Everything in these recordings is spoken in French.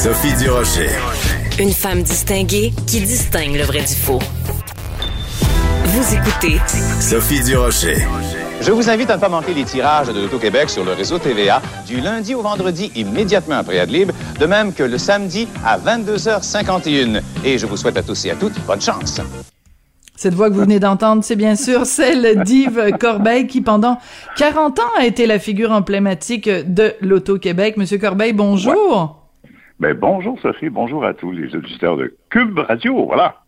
Sophie Durocher. Une femme distinguée qui distingue le vrai du faux. Vous écoutez Sophie Durocher. Je vous invite à ne pas manquer les tirages de l'Auto-Québec sur le réseau TVA du lundi au vendredi immédiatement après Adlib, de même que le samedi à 22h51. Et je vous souhaite à tous et à toutes bonne chance. Cette voix que vous venez d'entendre, c'est bien sûr celle d'Yves Corbeil qui, pendant 40 ans, a été la figure emblématique de l'Auto-Québec. Monsieur Corbeil, bonjour. Ben, bonjour Sophie, bonjour à tous les auditeurs de Cube Radio, voilà.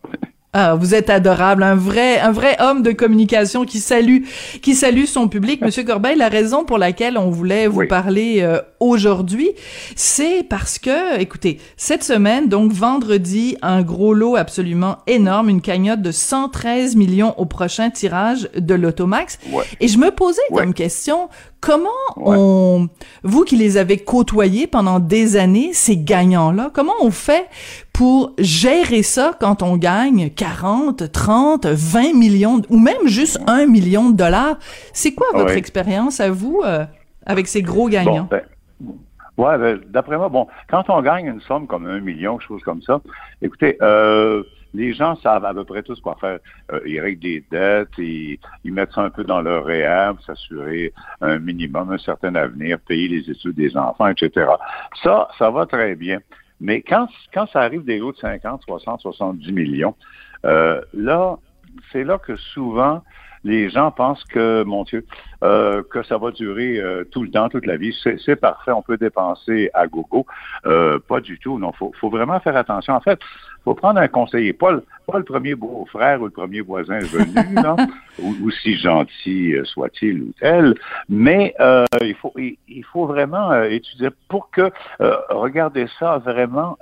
Ah, vous êtes adorable, un vrai, un vrai homme de communication qui salue, qui salue son public. Monsieur Corbeil, la raison pour laquelle on voulait vous parler euh, aujourd'hui, c'est parce que, écoutez, cette semaine, donc vendredi, un gros lot absolument énorme, une cagnotte de 113 millions au prochain tirage de l'Automax. Et je me posais comme question, comment on, vous qui les avez côtoyés pendant des années, ces gagnants-là, comment on fait pour gérer ça quand on gagne 40, 30, 20 millions ou même juste un million de dollars? C'est quoi votre expérience à vous euh, avec ces gros gagnants? Ben, ouais, ben, d'après moi, bon, quand on gagne une somme comme un million, quelque chose comme ça, écoutez, euh, les gens savent à peu près tous quoi faire. Euh, ils règlent des dettes, ils, ils mettent ça un peu dans leur réhab, s'assurer un minimum, un certain avenir, payer les études des enfants, etc. Ça, ça va très bien. Mais quand, quand ça arrive des lots de 50, 60, 70 millions, euh, là, c'est là que souvent les gens pensent que, mon Dieu, euh, que ça va durer euh, tout le temps, toute la vie. C'est parfait, on peut dépenser à gogo. Euh, pas du tout, non. Faut, faut vraiment faire attention. En fait, faut prendre un conseiller, pas le, pas le premier beau-frère ou le premier voisin venu, non, ou, aussi gentil soit-il ou tel, mais il faut il, faut vraiment étudier pour que regarder ça vraiment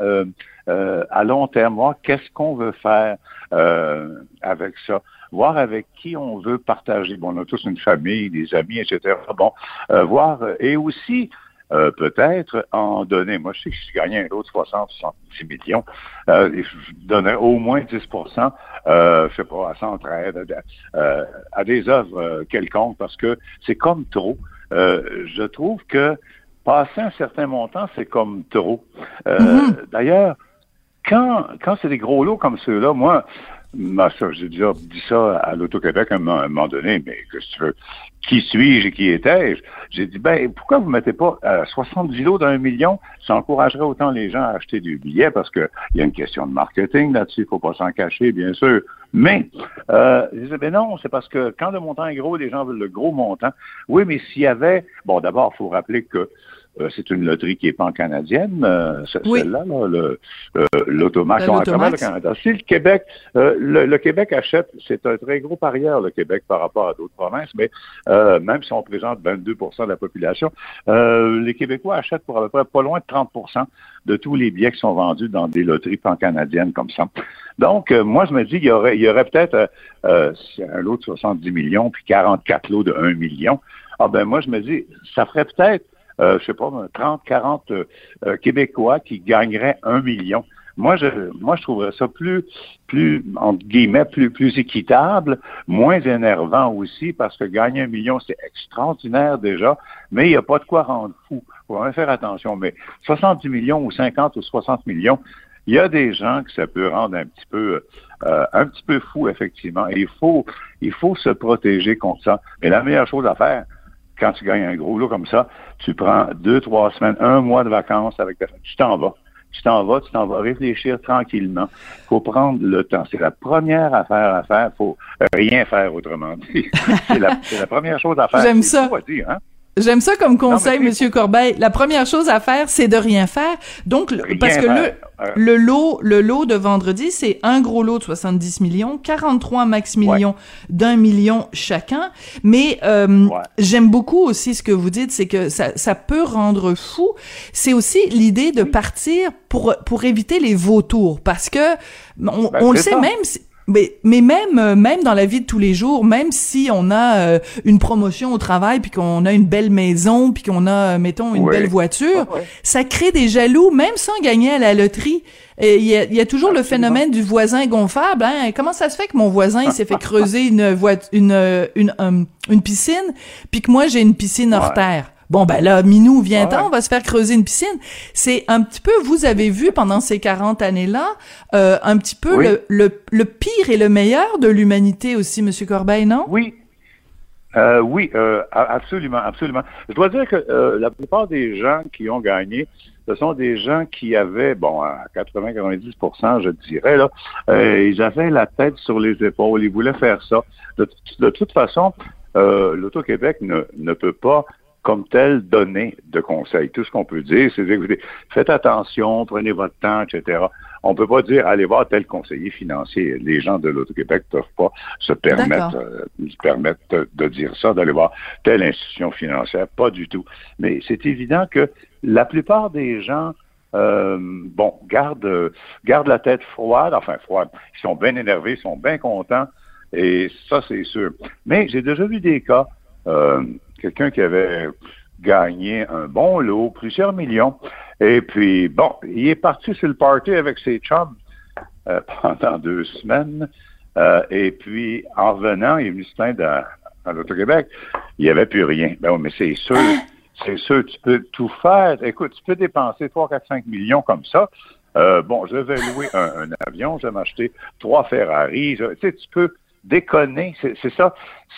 à long terme, voir qu'est-ce qu'on veut faire avec ça. Voir avec qui on veut partager. Bon, on a tous une famille, des amis, etc. Bon, euh, voir et aussi euh, peut-être en donner. Moi, je sais que si je gagnais un lot de 60, 70 millions, euh, je donnerais au moins 10% euh, je sais pas, à Centraide, euh, à des œuvres quelconques, parce que c'est comme trop. je trouve que passer un certain montant, c'est comme trop. Mm-hmm. D'ailleurs, quand, quand c'est des gros lots comme ceux-là, moi, moi, ça, j'ai déjà dit ça à l'Auto-Québec à un moment donné, mais que tu veux, qui suis-je et qui étais-je? J'ai dit, ben, pourquoi vous mettez pas à 70 lots d'un million? Ça encouragerait autant les gens à acheter du billet parce qu'il y a une question de marketing là-dessus, il faut pas s'en cacher, bien sûr. Mais, euh, je disais, ben non, c'est parce que quand le montant est gros, les gens veulent le gros montant. Oui, mais s'il y avait, bon, d'abord, il faut rappeler que euh, c'est une loterie qui est pan-canadienne, euh, celle-là, le, euh, l'automax travers le Canada. Si le Québec, le, Québec achète, c'est un très gros parieur, le Québec, par rapport à d'autres provinces, mais même si on présente 22% de la population, les Québécois achètent pour à peu près pas loin de 30% de tous les billets qui sont vendus dans des loteries pan-canadiennes comme ça. Donc, moi, je me dis, il y aurait, il y aurait peut-être un lot de 70 millions, puis 44 lots de 1 million. Ah ben moi, je me dis, ça ferait peut-être euh, je sais pas, 30, 40 euh, Québécois qui gagneraient un million. Moi, je, moi, je trouverais ça plus, plus, entre guillemets, plus, plus équitable, moins énervant aussi, parce que gagner un million, c'est extraordinaire déjà, mais il n'y a pas de quoi rendre fou. Il faut vraiment faire attention. Mais 70 millions ou 50 ou 60 millions, il y a des gens que ça peut rendre un petit peu, euh, un petit peu fou, effectivement. Et il faut, il faut se protéger contre ça. Mais la meilleure chose à faire, quand tu gagnes un gros lot comme ça, tu prends deux, trois semaines, un mois de vacances avec ta famille. Tu t'en vas. Tu t'en vas, tu t'en vas réfléchir tranquillement. Il faut prendre le temps. C'est la première affaire à faire. Il faut rien faire autrement dit. c'est, la, première chose à faire. J'aime ça. Dire, hein? J'aime ça comme conseil, Monsieur Corbeil. La première chose à faire, c'est de rien faire. Donc, parce que le, le lot, le lot de vendredi, c'est un gros lot de 70 millions, 43 max millions d'un million chacun. Mais euh, j'aime beaucoup aussi ce que vous dites, c'est que ça, ça peut rendre fou. C'est aussi l'idée de partir pour pour éviter les vautours, parce que on, ben, on le sait même. Mais, mais même euh, même dans la vie de tous les jours, même si on a euh, une promotion au travail, puis qu'on a une belle maison, puis qu'on a, mettons, une belle voiture, ça crée des jaloux, même sans gagner à la loterie. Il y a, y a, toujours le phénomène du voisin gonflable. Hein? Comment ça se fait que mon voisin il s'est fait creuser une, une, une, une, une piscine, puis que moi j'ai une piscine hors terre? Bon, ben là, Minou, vient on va se faire creuser une piscine. C'est un petit peu, vous avez vu pendant ces 40 années-là, euh, un petit peu le, le, le, pire et le meilleur de l'humanité aussi, Monsieur Corbeil, non? Oui. Euh, oui, euh, absolument, absolument. Je dois dire que euh, la plupart des gens qui ont gagné, ce sont des gens qui avaient, bon, à 80-90% je dirais, là, euh, ils avaient la tête sur les épaules, ils voulaient faire ça. De, de toute façon, euh, l'Auto-Québec ne, ne peut pas comme tel donner de conseils. Tout ce qu'on peut dire, c'est écoutez, faites attention, prenez votre temps, etc. On peut pas dire allez voir tel conseiller financier. Les gens de l'Auto-Québec ne peuvent pas se permettre, euh, se permettre de, dire ça, d'aller voir telle institution financière. Pas du tout. Mais c'est évident que la plupart des gens euh, bon, gardent, gardent la tête froide, enfin froide. Ils sont bien énervés, ils sont bien contents, et ça, c'est sûr. Mais j'ai déjà vu des cas, euh, quelqu'un qui avait gagné un bon lot, plusieurs millions, et puis, bon, il est parti sur le party avec ses chums euh, pendant deux semaines, euh, et puis, en revenant, il est venu se plaindre à, à l'Auto-Québec, il n'y avait plus rien. Ben oui, mais c'est sûr, c'est sûr, tu peux tout faire. Écoute, tu peux dépenser 3, 4, 5 millions comme ça. Euh, bon, je vais louer un, un, avion, je vais m'acheter trois Ferrari. tu sais, tu peux déconner. C'est ça.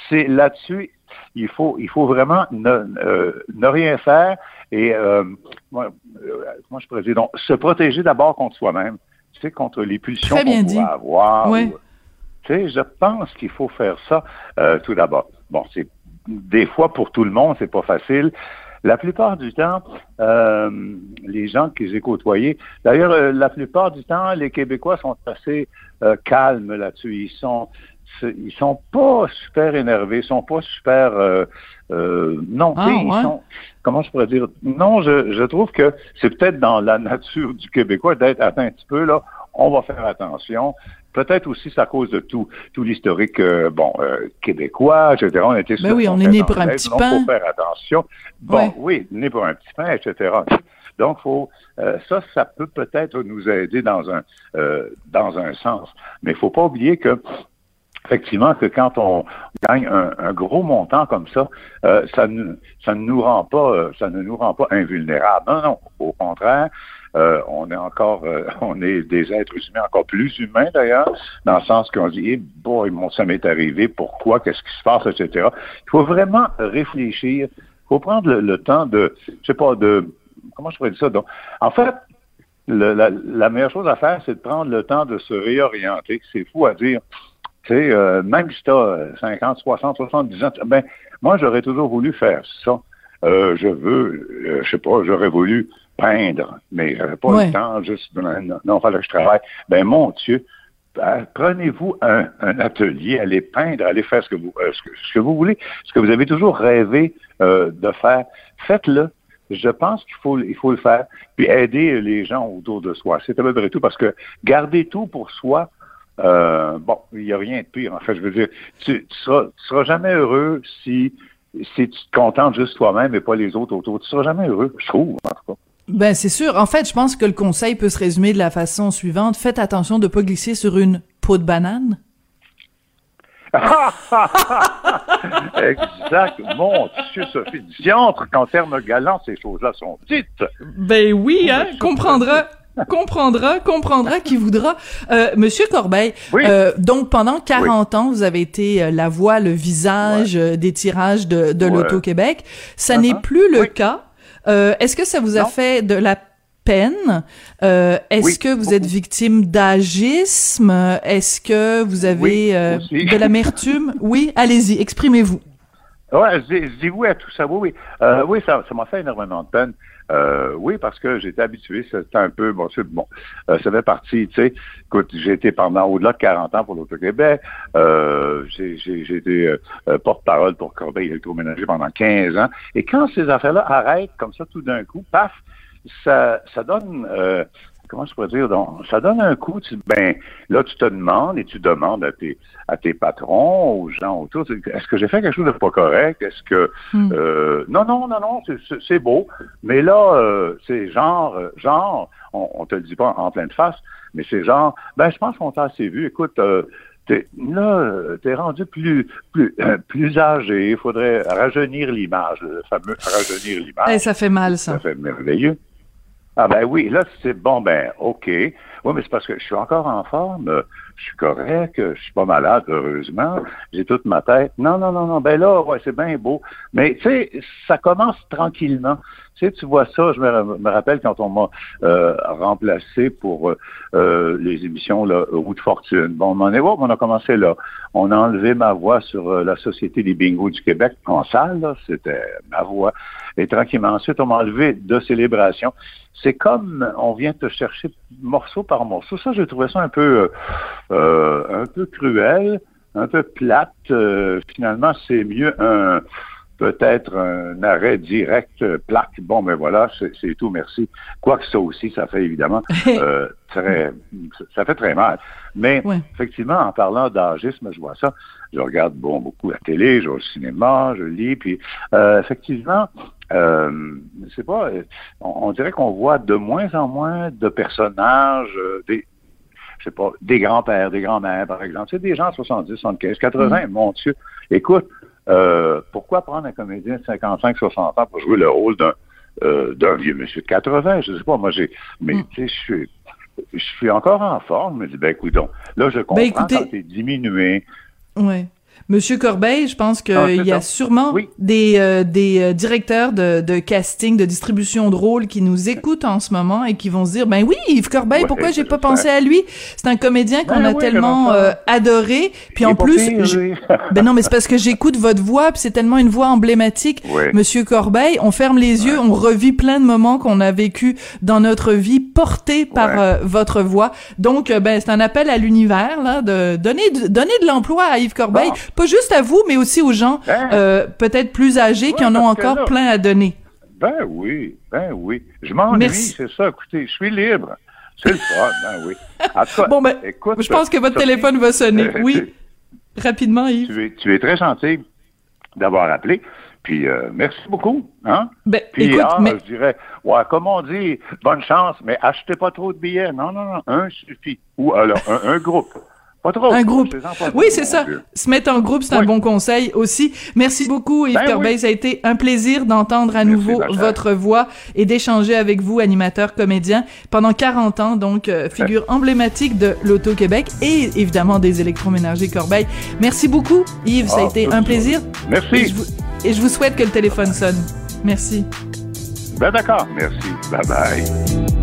C'est là-dessus, il faut, il faut vraiment ne, euh, ne rien faire et euh, moi, euh, je pourrais dire? Donc se protéger d'abord contre soi-même, tu sais, contre les pulsions qu'on pourrait avoir. tu sais, je pense qu'il faut faire ça euh, tout d'abord. Bon, c'est des fois pour tout le monde, c'est pas facile. La plupart du temps, euh, les gens que j'ai côtoyés, d'ailleurs, euh, la plupart du temps, les Québécois sont assez euh, calmes là-dessus. Ils sont, ils sont pas super énervés, ils sont pas super euh, euh, non, ah, ils sont comment je pourrais dire? Non, je, je trouve que c'est peut-être dans la nature du Québécois d'être atteint un petit peu là, on va faire attention. Peut-être aussi c'est à cause de tout, tout l'historique euh, bon euh, québécois, etc. On était ben oui, on est né pour un petit donc, pain. faut faire attention. Bon, Ouais. oui, né pour un petit pain, etc. Donc, faut, euh, ça, ça peut peut-être nous aider dans un, euh, dans un sens. Mais il faut pas oublier que effectivement que quand on gagne un, un gros montant comme ça, euh, ça ne ça ne nous rend pas euh, ça ne nous rend pas invulnérables. Non, non, au contraire. Euh, on est encore, euh, on est des êtres humains encore plus humains d'ailleurs, dans le sens qu'on dit, eh boy, mon, ça m'est arrivé, pourquoi, qu'est-ce qui se passe, etc. Il faut vraiment réfléchir. Il faut prendre le, temps de, je sais pas, de, comment je pourrais dire ça? Donc, en fait, la, la meilleure chose à faire, c'est de prendre le temps de se réorienter. C'est fou à dire. Tu sais, euh, même si tu as 50, 60, 70 ans, ben, moi, j'aurais toujours voulu faire ça. Euh, je veux, euh, je sais pas, j'aurais voulu peindre, mais j'avais pas Ouais. le temps, juste, non, non, fallait que je travaille. Ben, mon Dieu, ben, prenez-vous un, un atelier, allez peindre, allez faire ce que vous, euh, ce, que, ce que vous voulez, ce que vous avez toujours rêvé euh, de faire. Faites-le. Je pense qu'il faut, il faut le faire, puis aider les gens autour de soi. C'est à peu près tout, parce que garder tout pour soi, euh, bon, il n'y a rien de pire. En fait, je veux dire, tu, tu seras, tu seras jamais heureux si, si tu te contentes juste toi-même et pas les autres autour. Tu seras jamais heureux, je trouve, en tout cas. Ben c'est sûr. En fait, je pense que le conseil peut se résumer de la façon suivante faites attention de pas glisser sur une peau de banane. exact. Mon Dieu, Sophie, diantre qu'en termes galants, ces choses-là sont dites. Ben oui, hein, comprendra. comprendra, comprendra qui voudra. Euh, Monsieur Corbeil, Oui. euh, donc pendant 40 ans, vous avez été euh, la voix, le visage euh, des tirages de, de Ouais. l'Auto-Québec. Ça Uh-huh. n'est plus le Oui. cas. Euh, Est-ce que ça vous a Non. fait de la peine? Euh, Est-ce Oui, que vous êtes victime d'agisme? Est-ce que vous avez Oui, euh, de l'amertume? oui, allez-y, exprimez-vous. Ouais, je dis- je dis oui à tout ça. Oui, oui. Euh, oui, ça ça m'a fait énormément de peine. Euh, oui, parce que j'étais habitué, c'était un peu, bon, bon, euh, ça fait partie, tu sais, écoute, j'ai été pendant au-delà de 40 ans pour l'Auto-Québec, euh, j'ai été euh, porte-parole pour Corbeil électroménager pendant 15 ans, et quand ces affaires-là arrêtent comme ça tout d'un coup, paf, ça, ça donne, euh, comment je pourrais dire, donc, ça donne un coup, tu, ben, là, tu te demandes et tu demandes à tes, à tes patrons, aux gens autour, est-ce que j'ai fait quelque chose de pas correct? Est-ce que, Hmm. euh, non, non, non, non, c'est- beau, mais là, euh, c'est genre, euh, genre, on, on te le dit pas en pleine face, mais c'est genre, ben, je pense qu'on t'a assez vu, écoute, euh, là, t'es rendu plus, plus, plus âgé. Il faudrait rajeunir l'image, le fameux rajeunir l'image. Eh, ça fait mal, ça. Ça fait merveilleux. Ah ben oui, là, c'est bon, ben, OK. Oui, mais c'est parce que je suis encore en forme, je suis correct, je suis pas malade, heureusement, j'ai toute ma tête. Non, non, non, non, ben là, ouais, c'est bien beau. Mais tu sais, ça commence tranquillement. Tu sais, tu vois ça, je me, rappelle quand on m'a euh, remplacé pour euh, euh, les émissions là, Route Fortune. Bon, on, est, on a commencé là. On a enlevé ma voix sur la Société des bingos du Québec en salle, c'était ma voix. Et tranquillement, ensuite, on m'a enlevé de célébration. C'est comme on vient te chercher morceau par morceau. Ça, j'ai trouvé ça un peu, un peu cruel, un peu plate. finalement, c'est mieux un peut-être un arrêt direct, euh, plaque, bon, mais voilà, c'est tout, merci. Quoique ça aussi, ça fait évidemment euh, très, ça fait très mal. Mais effectivement, en parlant d'âgisme, je vois ça, je regarde bon beaucoup la télé, je vais au cinéma, je lis, puis euh, effectivement, euh, c'est pas, on, dirait qu'on voit de moins en moins de personnages, des, je sais pas, des grands-pères, des grands-mères, par exemple. C'est des gens de 70, 75, 80, mon Dieu. Écoute, euh, pourquoi prendre un comédien de 55-60 ans pour jouer le rôle d'un euh, d'un vieux monsieur de 80? Je sais pas, moi j'ai. Mais hmm. tu sais, je suis. Je suis encore en forme. Je me dis, ben écoute, là, je ben, comprends écoutez... quand t'es diminué. Oui. Monsieur Corbeil, je pense qu'il ah, y a sûrement des, euh, des euh, directeurs de, de, casting, de distribution de rôles qui nous écoutent en ce moment et qui vont se dire, ben oui, Yves Corbeil, pourquoi j'ai pas pensé à lui? C'est un comédien qu'on ben a tellement euh, adoré. Puis en plus, ben non, mais c'est parce que j'écoute votre voix, puis c'est tellement une voix emblématique. Monsieur Corbeil, on ferme les yeux, on revit plein de moments qu'on a vécu dans notre vie portés par votre voix. Donc, ben c'est un appel à l'univers là de donner de, donner de l'emploi à Yves Corbeil pas juste à vous, mais aussi aux gens ben. euh, peut-être plus âgés qui en ont encore plein à donner. Ben oui, ben oui. Je m'ennuie, c'est ça. Écoutez, je suis libre. C'est le fun, ben oui. bon, ben, écoute, je pense que votre téléphone va sonner. Oui, rapidement, Yves. Tu es, tu es très gentil d'avoir appelé. Puis euh, merci beaucoup. Hein? Ben, Puis, écoute, ah, je dirais, ouais, comme on dit, bonne chance, mais achetez pas trop de billets. Non, non, non, un suffit. Ou alors un groupe. Pas trop. Un groupe. Oui, c'est ça. Se mettre en groupe, c'est un bon conseil aussi. Merci beaucoup, Yves ben Ça a été un plaisir d'entendre à nouveau votre voix et d'échanger avec vous, animateur, comédien, pendant 40 ans, donc euh, figure emblématique de l'Auto-Québec et évidemment des électroménagers Corbeil. Merci beaucoup, Yves. ça a ah, été un plaisir. Merci. Et je, vous, et je vous souhaite que le téléphone sonne. Merci. Ben d'accord. Merci. Bye bye.